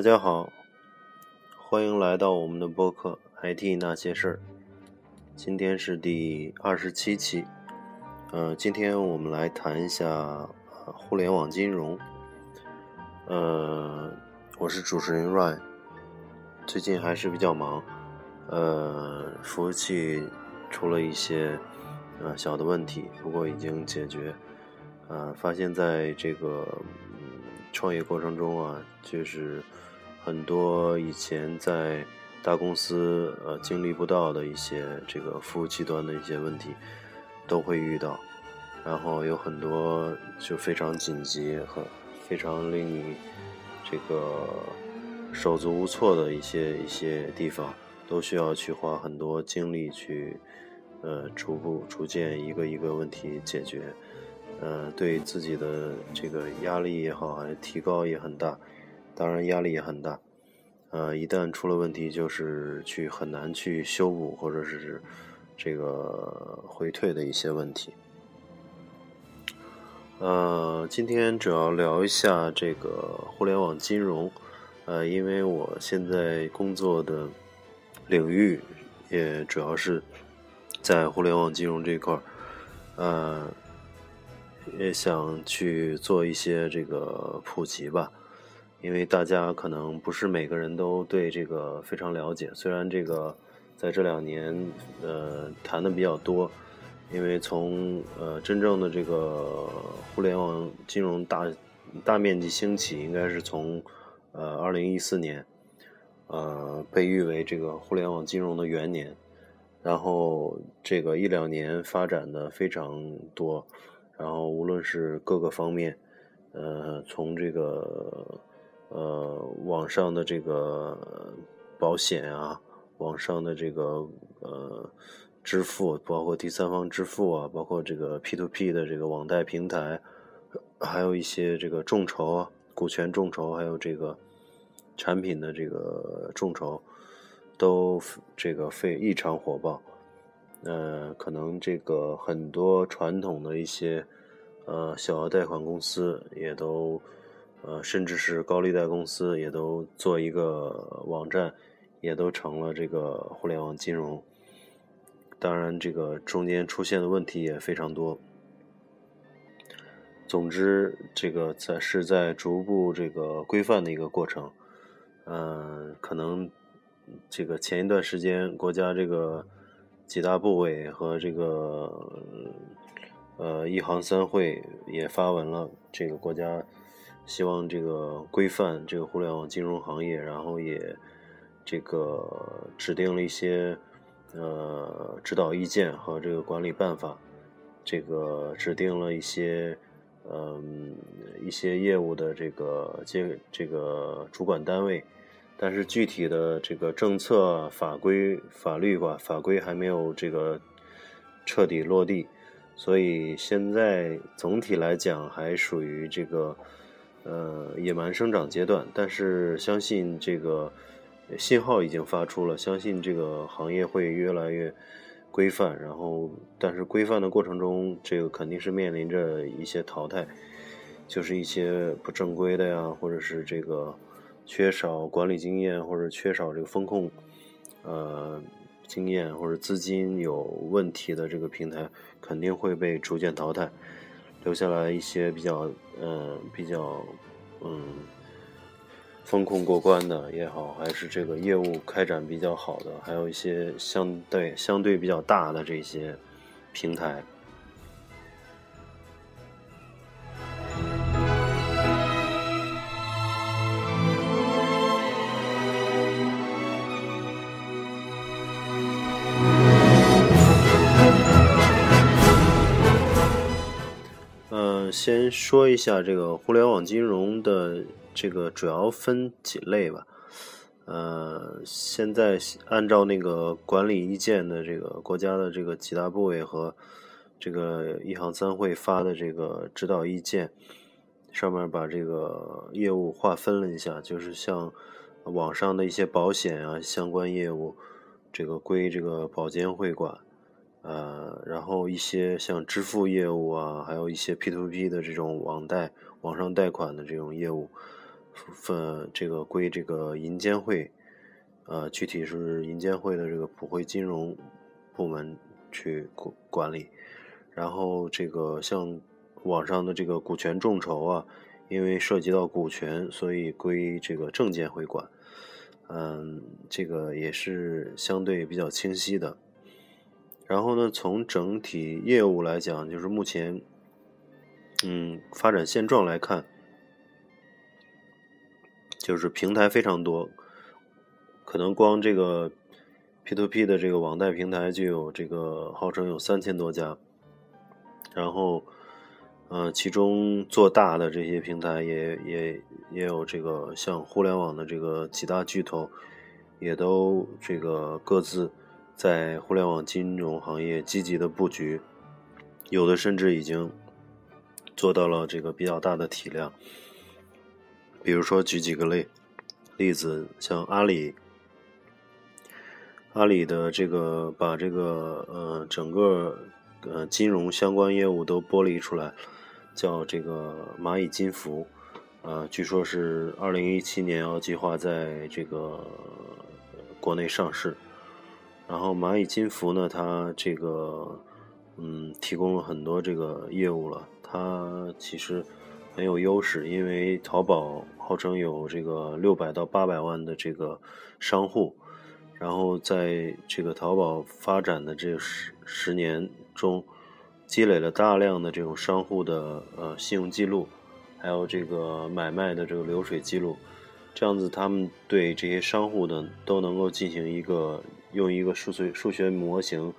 大家好，欢迎来到我们的播客《IT 那些事儿》。今天是第二十七期，呃，今天我们来谈一下互联网金融。呃，我是主持人 Ryan，最近还是比较忙，呃，服务器出了一些呃小的问题，不过已经解决。呃，发现在这个创业过程中啊，就是很多以前在大公司呃经历不到的一些这个服务器端的一些问题都会遇到，然后有很多就非常紧急和非常令你这个手足无措的一些一些地方，都需要去花很多精力去呃逐步逐渐一个一个问题解决。呃，对自己的这个压力也好，还提高也很大，当然压力也很大。呃，一旦出了问题，就是去很难去修补或者是这个回退的一些问题。呃，今天主要聊一下这个互联网金融。呃，因为我现在工作的领域也主要是在互联网金融这块儿。呃。也想去做一些这个普及吧，因为大家可能不是每个人都对这个非常了解。虽然这个在这两年呃谈的比较多，因为从呃真正的这个互联网金融大大面积兴起，应该是从呃二零一四年，呃被誉为这个互联网金融的元年，然后这个一两年发展的非常多。然后，无论是各个方面，呃，从这个呃网上的这个保险啊，网上的这个呃支付，包括第三方支付啊，包括这个 P to P 的这个网贷平台，还有一些这个众筹、股权众筹，还有这个产品的这个众筹，都这个非异常火爆。呃，可能这个很多传统的一些呃小额贷款公司也都呃，甚至是高利贷公司也都做一个网站，也都成了这个互联网金融。当然，这个中间出现的问题也非常多。总之，这个在是在逐步这个规范的一个过程。嗯，可能这个前一段时间国家这个。几大部委和这个呃一行三会也发文了，这个国家希望这个规范这个互联网金融行业，然后也这个指定了一些呃指导意见和这个管理办法，这个指定了一些嗯一些业务的这个这这个主管单位。但是具体的这个政策法规法律吧，法规还没有这个彻底落地，所以现在总体来讲还属于这个呃野蛮生长阶段。但是相信这个信号已经发出了，相信这个行业会越来越规范。然后，但是规范的过程中，这个肯定是面临着一些淘汰，就是一些不正规的呀，或者是这个。缺少管理经验或者缺少这个风控，呃，经验或者资金有问题的这个平台，肯定会被逐渐淘汰，留下来一些比较，嗯，比较，嗯，风控过关的也好，还是这个业务开展比较好的，还有一些相对相对比较大的这些平台。先说一下这个互联网金融的这个主要分几类吧。呃，现在按照那个管理意见的这个国家的这个几大部委和这个一行三会发的这个指导意见，上面把这个业务划分了一下，就是像网上的一些保险啊相关业务，这个归这个保监会管。呃，然后一些像支付业务啊，还有一些 P to P 的这种网贷、网上贷款的这种业务，分这个归这个银监会，呃，具体是银监会的这个普惠金融部门去管管理。然后这个像网上的这个股权众筹啊，因为涉及到股权，所以归这个证监会管。嗯，这个也是相对比较清晰的。然后呢，从整体业务来讲，就是目前，嗯，发展现状来看，就是平台非常多，可能光这个 P2P 的这个网贷平台就有这个号称有三千多家，然后，呃，其中做大的这些平台也也也有这个像互联网的这个几大巨头，也都这个各自。在互联网金融行业积极的布局，有的甚至已经做到了这个比较大的体量。比如说，举几个例例子，像阿里，阿里的这个把这个呃整个呃金融相关业务都剥离出来，叫这个蚂蚁金服，呃，据说是二零一七年要计划在这个国内上市。然后蚂蚁金服呢，它这个嗯提供了很多这个业务了，它其实很有优势，因为淘宝号称有这个六百到八百万的这个商户，然后在这个淘宝发展的这十十年中，积累了大量的这种商户的呃信用记录，还有这个买卖的这个流水记录，这样子他们对这些商户呢都能够进行一个。用一个数学数学模型，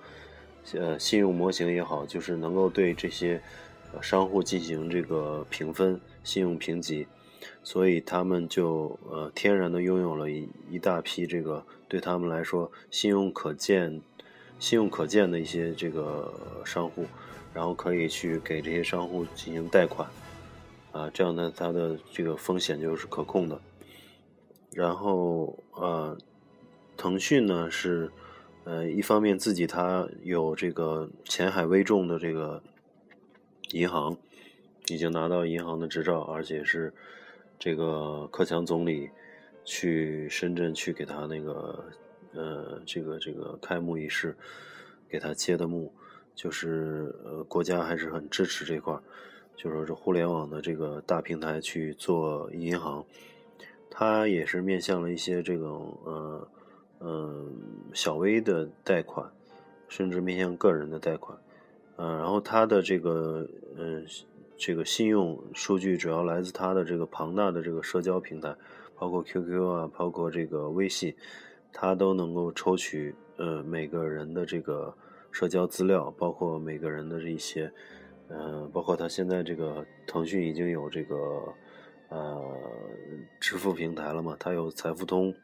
呃，信用模型也好，就是能够对这些商户进行这个评分、信用评级，所以他们就呃天然的拥有了一一大批这个对他们来说信用可见、信用可见的一些这个商户，然后可以去给这些商户进行贷款，啊，这样呢，它的这个风险就是可控的，然后呃。腾讯呢是，呃，一方面自己它有这个前海微众的这个银行，已经拿到银行的执照，而且是这个克强总理去深圳去给他那个呃这个这个开幕仪式给他揭的幕，就是呃国家还是很支持这块儿，就说是互联网的这个大平台去做银行，它也是面向了一些这种呃。嗯，小微的贷款，甚至面向个人的贷款，嗯，然后它的这个，嗯，这个信用数据主要来自它的这个庞大的这个社交平台，包括 QQ 啊，包括这个微信，它都能够抽取，呃，每个人的这个社交资料，包括每个人的这一些，嗯，包括它现在这个腾讯已经有这个，呃，支付平台了嘛，它有财付通。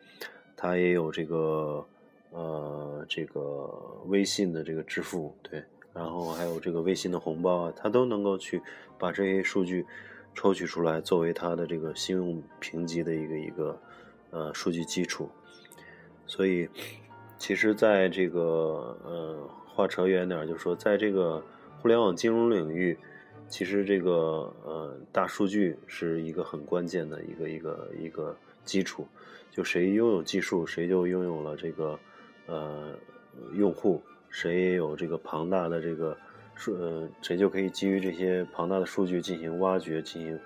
它也有这个，呃，这个微信的这个支付，对，然后还有这个微信的红包啊，它都能够去把这些数据抽取出来，作为它的这个信用评级的一个一个呃数据基础。所以，其实在这个呃话扯远点，就是说，在这个互联网金融领域，其实这个呃大数据是一个很关键的一个一个一个基础。就谁拥有技术，谁就拥有了这个，呃，用户，谁也有这个庞大的这个数，呃，谁就可以基于这些庞大的数据进行挖掘，进行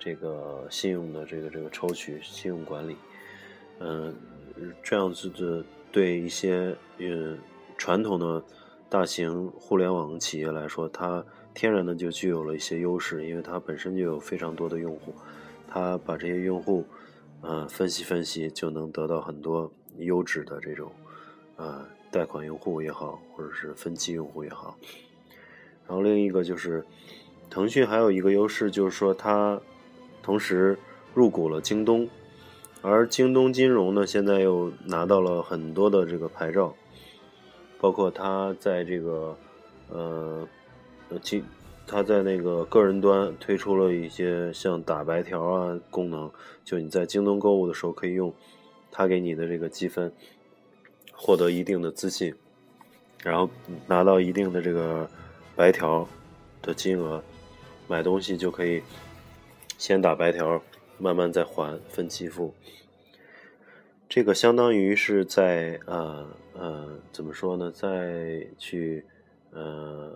这个信用的这个这个抽取、信用管理，嗯，这样子的对一些呃传统的大型互联网企业来说，它天然的就具有了一些优势，因为它本身就有非常多的用户，它把这些用户。呃，分析分析就能得到很多优质的这种，呃，贷款用户也好，或者是分期用户也好。然后另一个就是，腾讯还有一个优势就是说，它同时入股了京东，而京东金融呢，现在又拿到了很多的这个牌照，包括它在这个，呃，呃京。他在那个个人端推出了一些像打白条啊功能，就你在京东购物的时候可以用他给你的这个积分获得一定的资信，然后拿到一定的这个白条的金额，买东西就可以先打白条，慢慢再还分期付。这个相当于是在呃呃怎么说呢？再去呃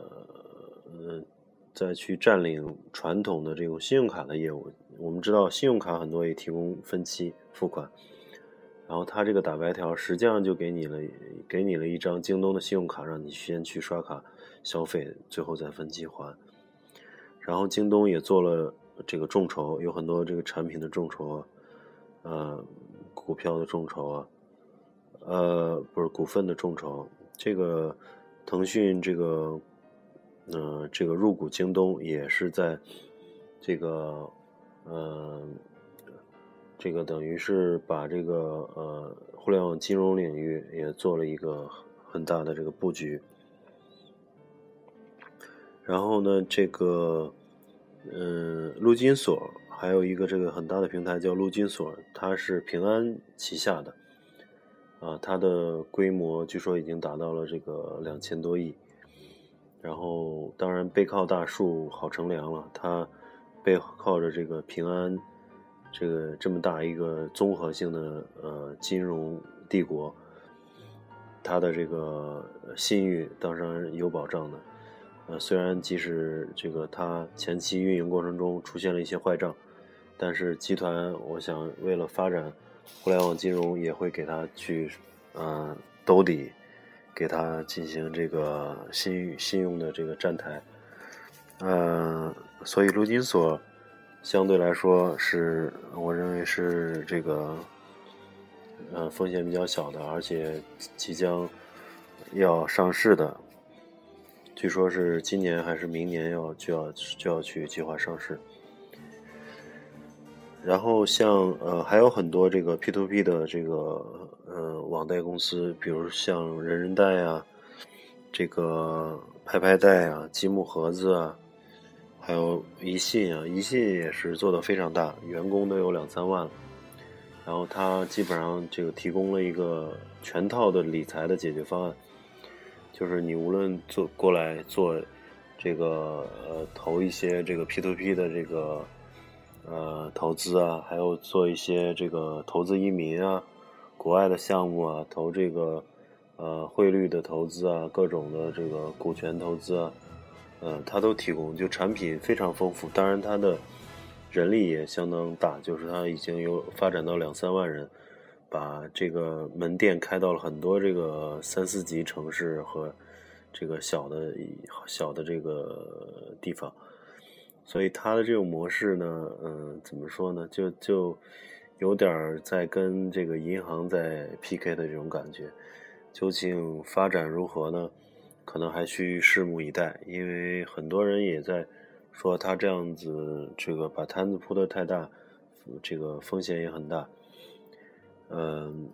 嗯再去占领传统的这种信用卡的业务。我们知道信用卡很多也提供分期付款，然后他这个打白条实际上就给你了给你了一张京东的信用卡，让你先去刷卡消费，最后再分期还。然后京东也做了这个众筹，有很多这个产品的众筹啊，呃。股票的众筹啊，呃，不是股份的众筹。这个腾讯这个，呃，这个入股京东也是在这个，呃，这个等于是把这个呃互联网金融领域也做了一个很大的这个布局。然后呢，这个，嗯，陆金所。还有一个这个很大的平台叫陆金所，它是平安旗下的，啊，它的规模据说已经达到了这个两千多亿，然后当然背靠大树好乘凉了，它背靠着这个平安，这个这么大一个综合性的呃金融帝国，它的这个信誉当然有保障的，呃，虽然即使这个它前期运营过程中出现了一些坏账。但是集团，我想为了发展互联网金融，也会给他去，嗯，兜底，给他进行这个信信用的这个站台，嗯，所以陆金所相对来说是我认为是这个，呃，风险比较小的，而且即将要上市的，据说是今年还是明年要就要就要去计划上市。然后像呃还有很多这个 P to P 的这个呃网贷公司，比如像人人贷啊，这个拍拍贷啊，积木盒子啊，还有宜信啊，宜信也是做的非常大，员工都有两三万了。然后它基本上这个提供了一个全套的理财的解决方案，就是你无论做过来做这个呃投一些这个 P to P 的这个。呃，投资啊，还有做一些这个投资移民啊，国外的项目啊，投这个呃汇率的投资啊，各种的这个股权投资啊，呃，它都提供，就产品非常丰富。当然，它的人力也相当大，就是它已经有发展到两三万人，把这个门店开到了很多这个三四级城市和这个小的小的这个地方。所以它的这种模式呢，嗯，怎么说呢？就就有点在跟这个银行在 PK 的这种感觉。究竟发展如何呢？可能还需拭目以待。因为很多人也在说，他这样子这个把摊子铺的太大，这个风险也很大。嗯，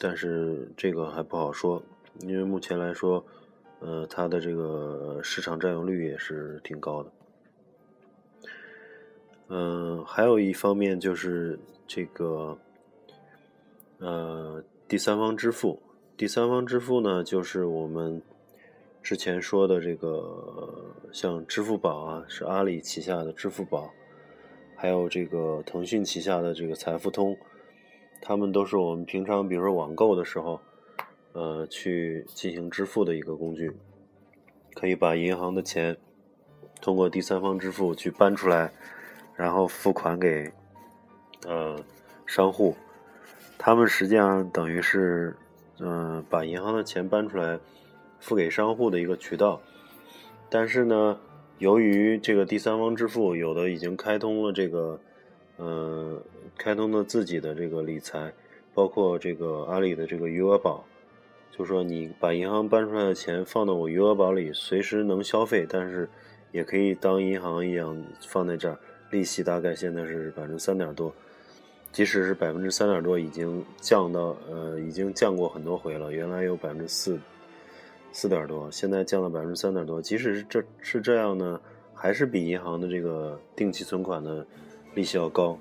但是这个还不好说，因为目前来说，呃，它的这个市场占有率也是挺高的。嗯，还有一方面就是这个，呃，第三方支付。第三方支付呢，就是我们之前说的这个，像支付宝啊，是阿里旗下的支付宝，还有这个腾讯旗下的这个财付通，他们都是我们平常比如说网购的时候，呃，去进行支付的一个工具，可以把银行的钱通过第三方支付去搬出来。然后付款给，呃，商户，他们实际上等于是，嗯，把银行的钱搬出来付给商户的一个渠道。但是呢，由于这个第三方支付有的已经开通了这个，呃，开通了自己的这个理财，包括这个阿里的这个余额宝，就说你把银行搬出来的钱放到我余额宝里，随时能消费，但是也可以当银行一样放在这儿。利息大概现在是百分之三点多，即使是百分之三点多，已经降到呃，已经降过很多回了。原来有百分之四四点多，现在降了百分之三点多。即使是这是这样呢，还是比银行的这个定期存款的利息要高，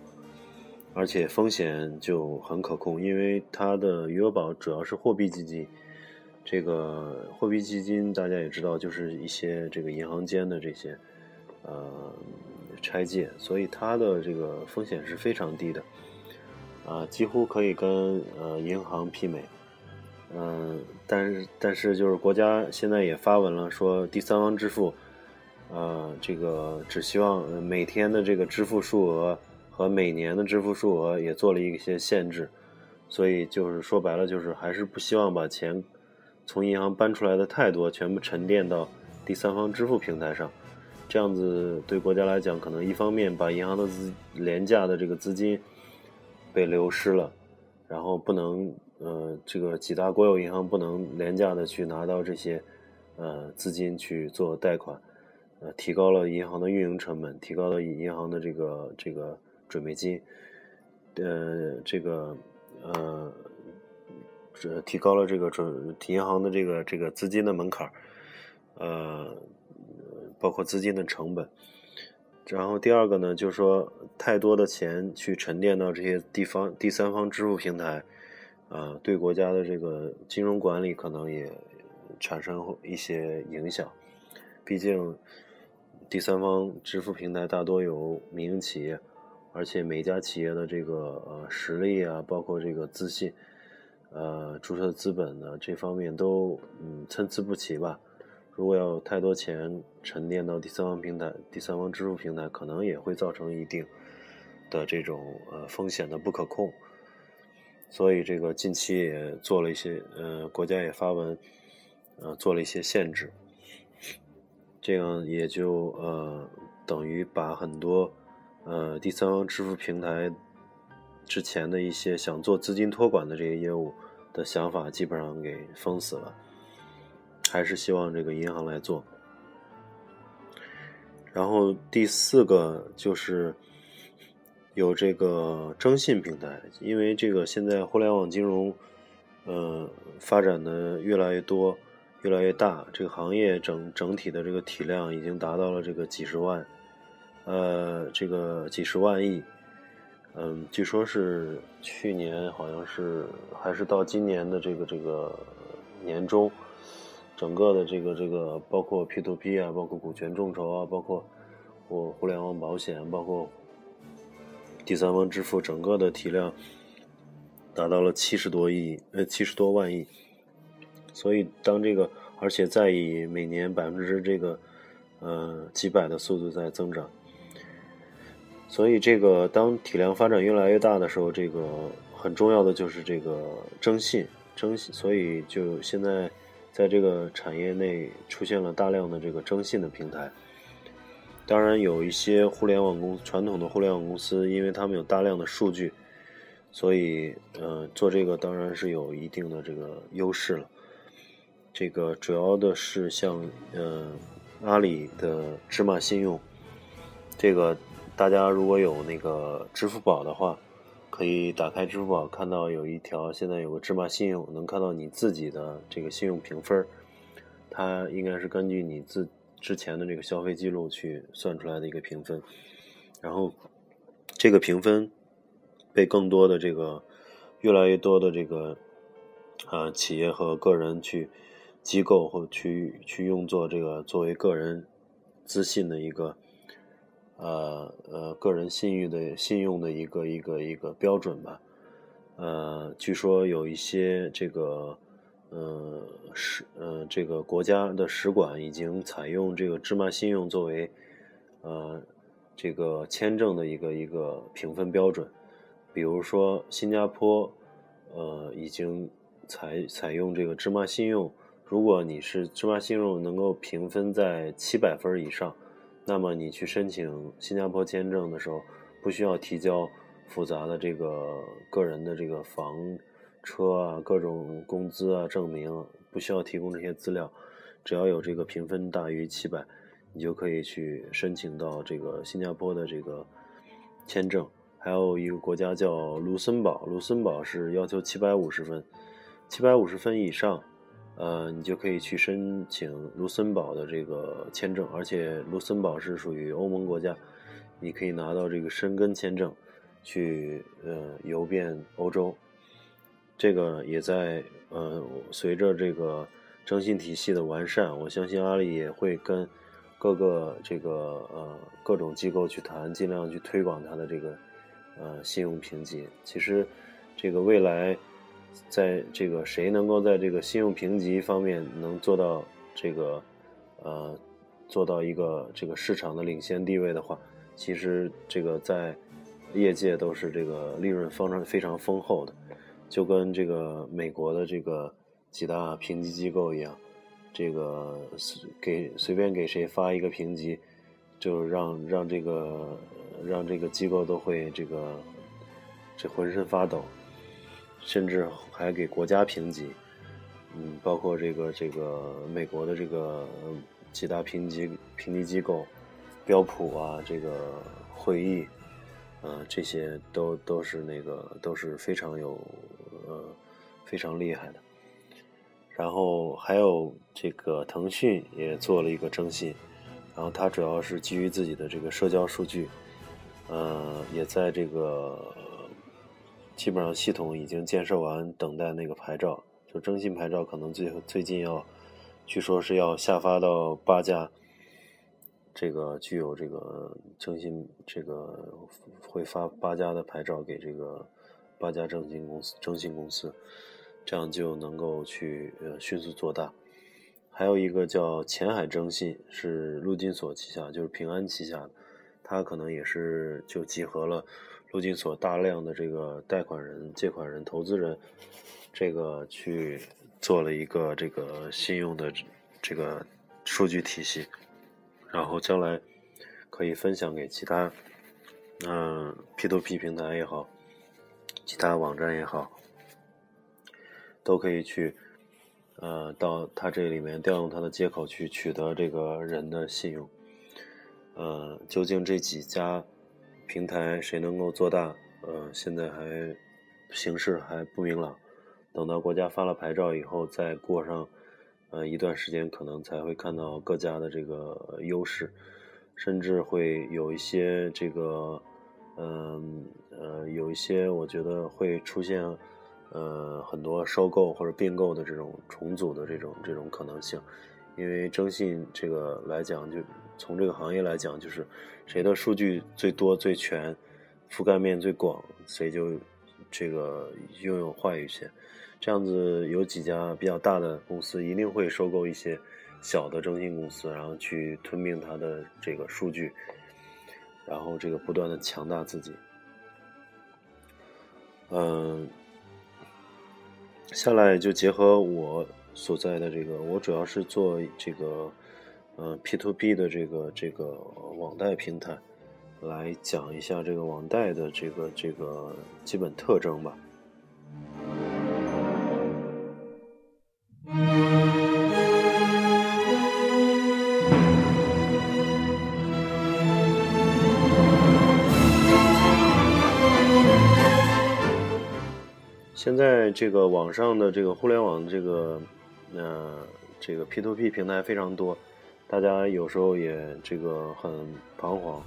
而且风险就很可控，因为它的余额宝主要是货币基金。这个货币基金大家也知道，就是一些这个银行间的这些呃。拆借，所以它的这个风险是非常低的，啊，几乎可以跟呃银行媲美。嗯，但是但是就是国家现在也发文了，说第三方支付，呃，这个只希望每天的这个支付数额和每年的支付数额也做了一些限制，所以就是说白了，就是还是不希望把钱从银行搬出来的太多，全部沉淀到第三方支付平台上，这样子对国家来讲，可能一方面把银行的资廉价的这个资金被流失了，然后不能。呃，这个几大国有银行不能廉价的去拿到这些，呃，资金去做贷款，呃，提高了银行的运营成本，提高了银行的这个这个准备金，呃，这个呃，这提高了这个准银行的这个这个资金的门槛儿呃，包括资金的成本。然后第二个呢，就是说太多的钱去沉淀到这些地方第三方支付平台。呃，对国家的这个金融管理可能也产生一些影响。毕竟，第三方支付平台大多由民营企业，而且每家企业的这个呃实力啊，包括这个资信，呃注册资本呢这方面都嗯参差不齐吧。如果要有太多钱沉淀到第三方平台、第三方支付平台，可能也会造成一定的这种呃风险的不可控。所以，这个近期也做了一些，呃，国家也发文，呃，做了一些限制，这样也就呃，等于把很多呃第三方支付平台之前的一些想做资金托管的这些业务的想法，基本上给封死了，还是希望这个银行来做。然后第四个就是。有这个征信平台，因为这个现在互联网金融，呃，发展的越来越多，越来越大，这个行业整整体的这个体量已经达到了这个几十万，呃，这个几十万亿，嗯，据说是去年好像是还是到今年的这个这个年中，整个的这个这个包括 P to P 啊，包括股权众筹啊，包括我互联网保险，包括。第三方支付整个的体量达到了七十多亿，呃，七十多万亿。所以，当这个，而且在以每年百分之这个，呃，几百的速度在增长。所以，这个当体量发展越来越大的时候，这个很重要的就是这个征信，征信。所以，就现在在这个产业内出现了大量的这个征信的平台。当然，有一些互联网公传统的互联网公司，因为他们有大量的数据，所以呃，做这个当然是有一定的这个优势了。这个主要的是像呃阿里的芝麻信用，这个大家如果有那个支付宝的话，可以打开支付宝，看到有一条现在有个芝麻信用，能看到你自己的这个信用评分，它应该是根据你自。之前的这个消费记录去算出来的一个评分，然后这个评分被更多的这个越来越多的这个啊企业和个人去机构或去去用作这个作为个人资信的一个呃呃个人信誉的信用的一个一个一个标准吧，呃，据说有一些这个。呃，使呃，这个国家的使馆已经采用这个芝麻信用作为呃这个签证的一个一个评分标准。比如说，新加坡呃已经采采用这个芝麻信用，如果你是芝麻信用能够评分在七百分以上，那么你去申请新加坡签证的时候，不需要提交复杂的这个个人的这个房。车啊，各种工资啊，证明不需要提供这些资料，只要有这个评分大于七百，你就可以去申请到这个新加坡的这个签证。还有一个国家叫卢森堡，卢森堡是要求七百五十分，七百五十分以上，呃，你就可以去申请卢森堡的这个签证。而且卢森堡是属于欧盟国家，你可以拿到这个申根签证，去呃游遍欧洲。这个也在呃，随着这个征信体系的完善，我相信阿里也会跟各个这个呃各种机构去谈，尽量去推广它的这个呃信用评级。其实这个未来，在这个谁能够在这个信用评级方面能做到这个呃做到一个这个市场的领先地位的话，其实这个在业界都是这个利润非常非常丰厚的，就跟这个美国的这个几大评级机构一样。这个给随便给谁发一个评级，就让让这个让这个机构都会这个这浑身发抖，甚至还给国家评级，嗯，包括这个这个美国的这个几大评级评级机构，标普啊，这个会议，呃，这些都都是那个都是非常有呃非常厉害的。然后还有这个腾讯也做了一个征信，然后它主要是基于自己的这个社交数据，呃，也在这个基本上系统已经建设完，等待那个牌照。就征信牌照可能最最近要，据说是要下发到八家，这个具有这个征信这个会发八家的牌照给这个八家征信公司征信公司。这样就能够去呃迅速做大。还有一个叫前海征信，是陆金所旗下，就是平安旗下的，它可能也是就集合了陆金所大量的这个贷款人、借款人、投资人，这个去做了一个这个信用的这个数据体系，然后将来可以分享给其他嗯 P2P 平台也好，其他网站也好。都可以去，呃，到他这里面调用他的接口去取得这个人的信用。呃，究竟这几家平台谁能够做大？呃，现在还形势还不明朗。等到国家发了牌照以后，再过上呃一段时间，可能才会看到各家的这个优势，甚至会有一些这个，嗯呃，有一些我觉得会出现。呃，很多收购或者并购的这种重组的这种这种可能性，因为征信这个来讲，就从这个行业来讲，就是谁的数据最多最全，覆盖面最广，谁就这个拥有话语权。这样子有几家比较大的公司一定会收购一些小的征信公司，然后去吞并它的这个数据，然后这个不断的强大自己。嗯。下来就结合我所在的这个，我主要是做这个，呃，P to P 的这个这个网贷平台，来讲一下这个网贷的这个这个基本特征吧。现在这个网上的这个互联网这个，呃，这个 P to P 平台非常多，大家有时候也这个很彷徨，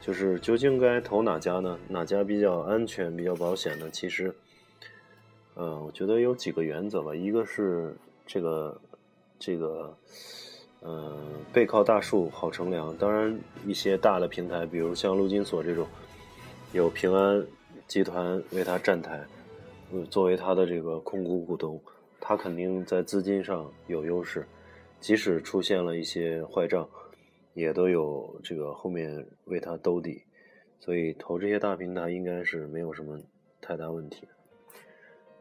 就是究竟该投哪家呢？哪家比较安全、比较保险呢？其实，呃，我觉得有几个原则吧，一个是这个这个，呃，背靠大树好乘凉。当然，一些大的平台，比如像陆金所这种，有平安集团为它站台。作为他的这个控股股东，他肯定在资金上有优势，即使出现了一些坏账，也都有这个后面为他兜底，所以投这些大平台应该是没有什么太大问题。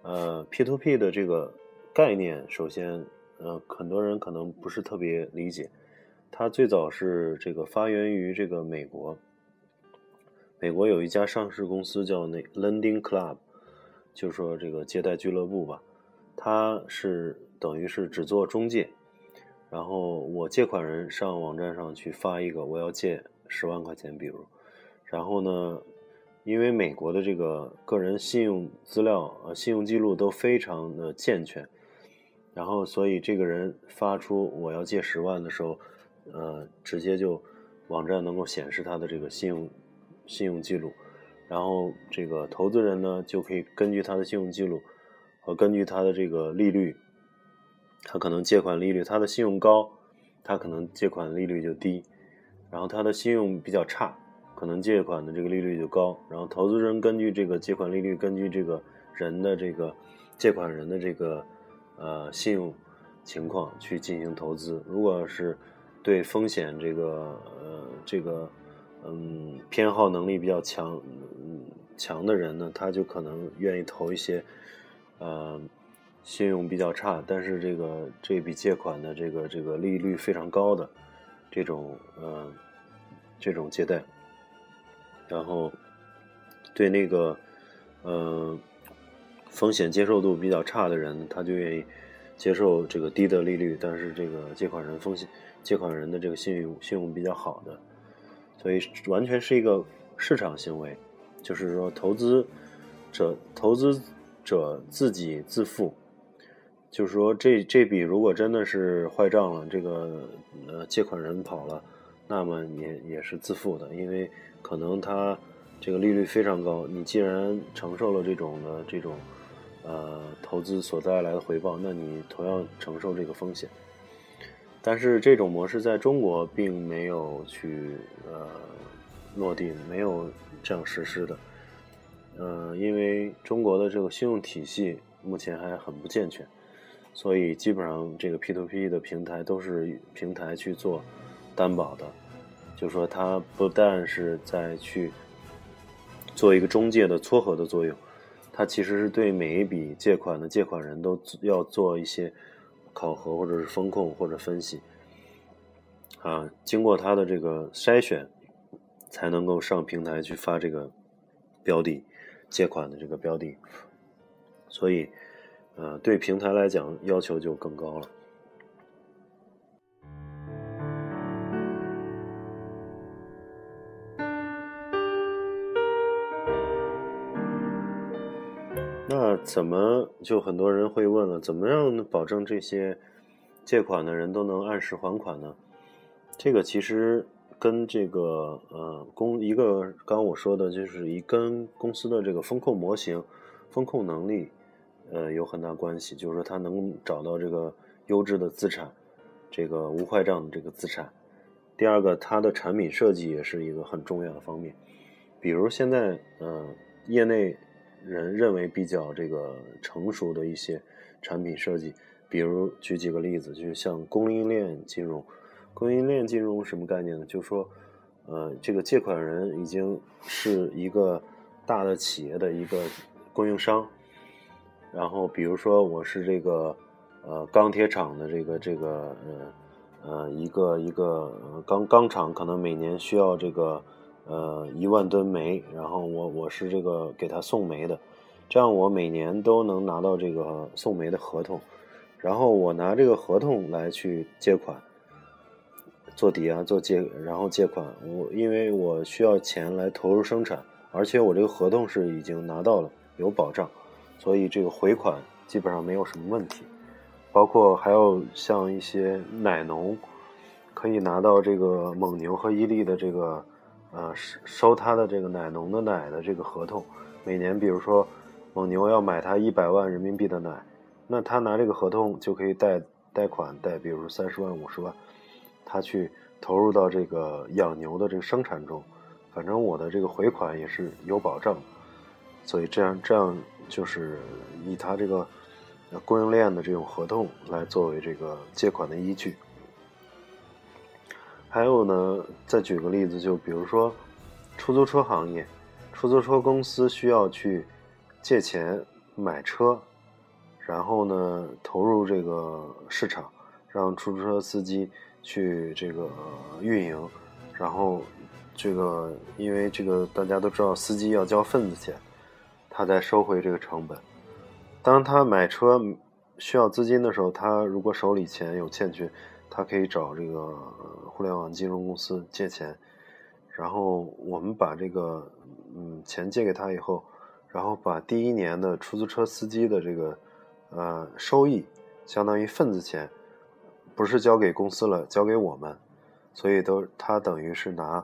呃，P to P 的这个概念，首先，呃，很多人可能不是特别理解，它最早是这个发源于这个美国，美国有一家上市公司叫那 Lending Club。就说这个借贷俱乐部吧，它是等于是只做中介，然后我借款人上网站上去发一个我要借十万块钱，比如，然后呢，因为美国的这个个人信用资料呃信用记录都非常的健全，然后所以这个人发出我要借十万的时候，呃，直接就网站能够显示他的这个信用信用记录。然后这个投资人呢，就可以根据他的信用记录和根据他的这个利率，他可能借款利率，他的信用高，他可能借款利率就低。然后他的信用比较差，可能借款的这个利率就高，然后投资人根据这个借款利率，根据这个人的这个借款人的这个呃信用情况去进行投资。如果是对风险这个呃这个嗯偏好能力比较强嗯强的人呢，他就可能愿意投一些呃信用比较差，但是这个这笔借款的这个这个利率非常高的这种呃这种借贷，然后对那个呃风险接受度比较差的人，他就愿意接受这个低的利率，但是这个借款人风险。借款人的这个信用信用比较好的，所以完全是一个市场行为，就是说投资者投资者自己自负，就是说这这笔如果真的是坏账了，这个呃借款人跑了，那么也也是自负的，因为可能他这个利率非常高，你既然承受了这种的这种呃投资所带来的回报，那你同样承受这个风险。但是这种模式在中国并没有去呃落地，没有这样实施的，呃，因为中国的这个信用体系目前还很不健全，所以基本上这个 P2P 的平台都是平台去做担保的，就说它不但是在去做一个中介的撮合的作用，它其实是对每一笔借款的借款人都要做一些。考核或者是风控或者分析，啊，经过他的这个筛选，才能够上平台去发这个标的借款的这个标的，所以，呃，对平台来讲要求就更高了。那怎么就很多人会问了？怎么样保证这些借款的人都能按时还款呢？这个其实跟这个呃公一个刚我说的就是一跟公司的这个风控模型、风控能力呃有很大关系。就是说，他能找到这个优质的资产，这个无坏账的这个资产。第二个，它的产品设计也是一个很重要的方面。比如现在呃业内。人认为比较这个成熟的一些产品设计，比如举几个例子，就是像供应链金融。供应链金融什么概念呢？就是说，呃，这个借款人已经是一个大的企业的一个供应商。然后，比如说我是这个呃钢铁厂的这个这个呃呃一个一个钢钢厂，可能每年需要这个。呃，一万吨煤，然后我我是这个给他送煤的，这样我每年都能拿到这个送煤的合同，然后我拿这个合同来去借款，做抵押做借，然后借款，我因为我需要钱来投入生产，而且我这个合同是已经拿到了有保障，所以这个回款基本上没有什么问题，包括还有像一些奶农，可以拿到这个蒙牛和伊利的这个。呃，收收他的这个奶农的奶的这个合同，每年比如说蒙牛要买他一百万人民币的奶，那他拿这个合同就可以贷贷款贷，比如说三十万五十万，他去投入到这个养牛的这个生产中，反正我的这个回款也是有保障，所以这样这样就是以他这个供应链的这种合同来作为这个借款的依据。还有呢，再举个例子，就比如说出租车行业，出租车公司需要去借钱买车，然后呢投入这个市场，让出租车司机去这个运营，然后这个因为这个大家都知道，司机要交份子钱，他再收回这个成本。当他买车需要资金的时候，他如果手里钱有欠缺。他可以找这个互联网金融公司借钱，然后我们把这个嗯钱借给他以后，然后把第一年的出租车司机的这个呃收益，相当于份子钱，不是交给公司了，交给我们，所以都他等于是拿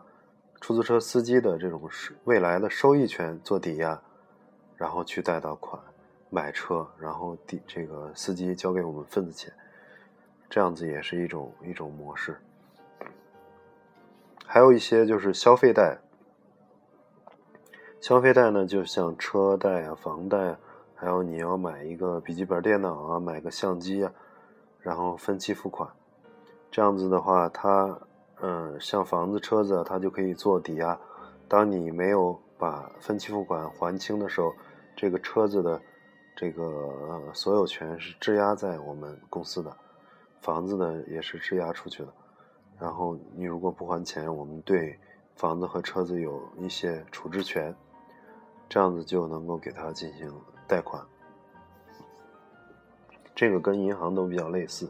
出租车司机的这种未来的收益权做抵押，然后去贷到款买车，然后抵这个司机交给我们份子钱。这样子也是一种一种模式，还有一些就是消费贷，消费贷呢，就像车贷啊、房贷，还有你要买一个笔记本电脑啊、买个相机啊，然后分期付款，这样子的话，它，嗯，像房子、车子，它就可以做抵押。当你没有把分期付款还清的时候，这个车子的这个所有权是质押在我们公司的，房子呢也是质押出去的。然后你如果不还钱，我们对房子和车子有一些处置权，这样子就能够给他进行贷款。这个跟银行都比较类似。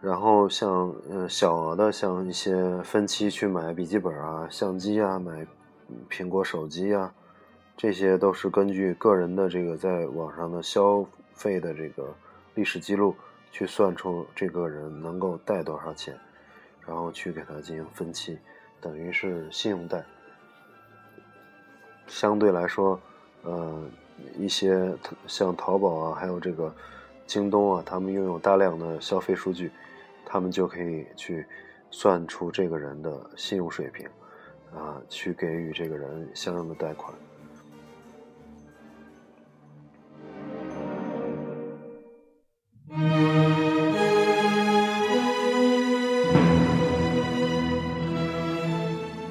然后像嗯小额的，像一些分期去买笔记本啊、相机啊、买苹果手机啊，这些都是根据个人的这个在网上的消费的这个历史记录。去算出这个人能够贷多少钱，然后去给他进行分期，等于是信用贷。相对来说，呃，一些像淘宝啊，还有这个京东啊，他们拥有大量的消费数据，他们就可以去算出这个人的信用水平，啊，去给予这个人相应的贷款。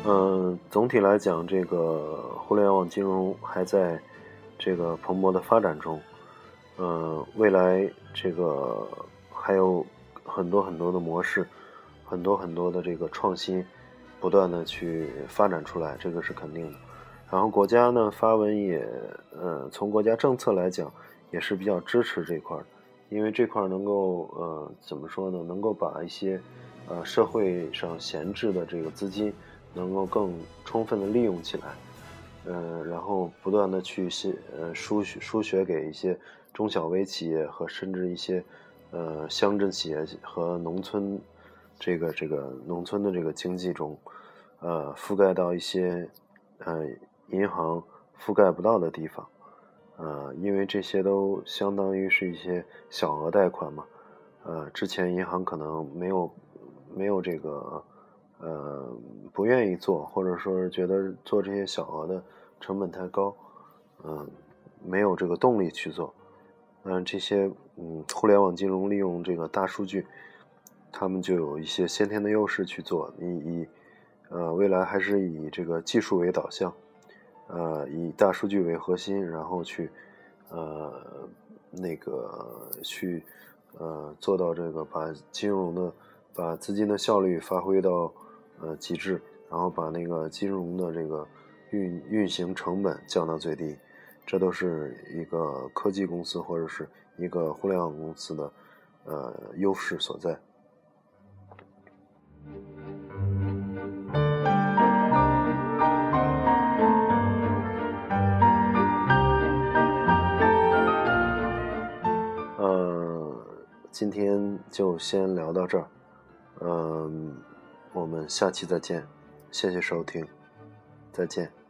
嗯总体来讲，这个互联网金融还在这个蓬勃的发展中。嗯，未来这个还有很多很多的模式，很多很多的这个创新，不断的去发展出来，这个是肯定的。然后国家呢发文也，呃，从国家政策来讲也是比较支持这块儿，因为这块能够呃怎么说呢？能够把一些呃社会上闲置的这个资金。能够更充分的利用起来，呃，然后不断的去些呃输输血给一些中小微企业和甚至一些呃乡镇企业和农村这个这个农村的这个经济中，呃，覆盖到一些呃银行覆盖不到的地方，呃，因为这些都相当于是一些小额贷款嘛，呃，之前银行可能没有没有这个。呃，不愿意做，或者说是觉得做这些小额的成本太高，嗯，没有这个动力去做。嗯，这些嗯，互联网金融利用这个大数据，他们就有一些先天的优势去做。以以呃，未来还是以这个技术为导向，呃，以大数据为核心，然后去呃那个去呃做到这个把金融的把资金的效率发挥到。呃，极致，然后把那个金融的这个运运行成本降到最低，这都是一个科技公司或者是一个互联网公司的呃优势所在。今天就先聊到这儿，嗯。我们下期再见，谢谢收听，再见。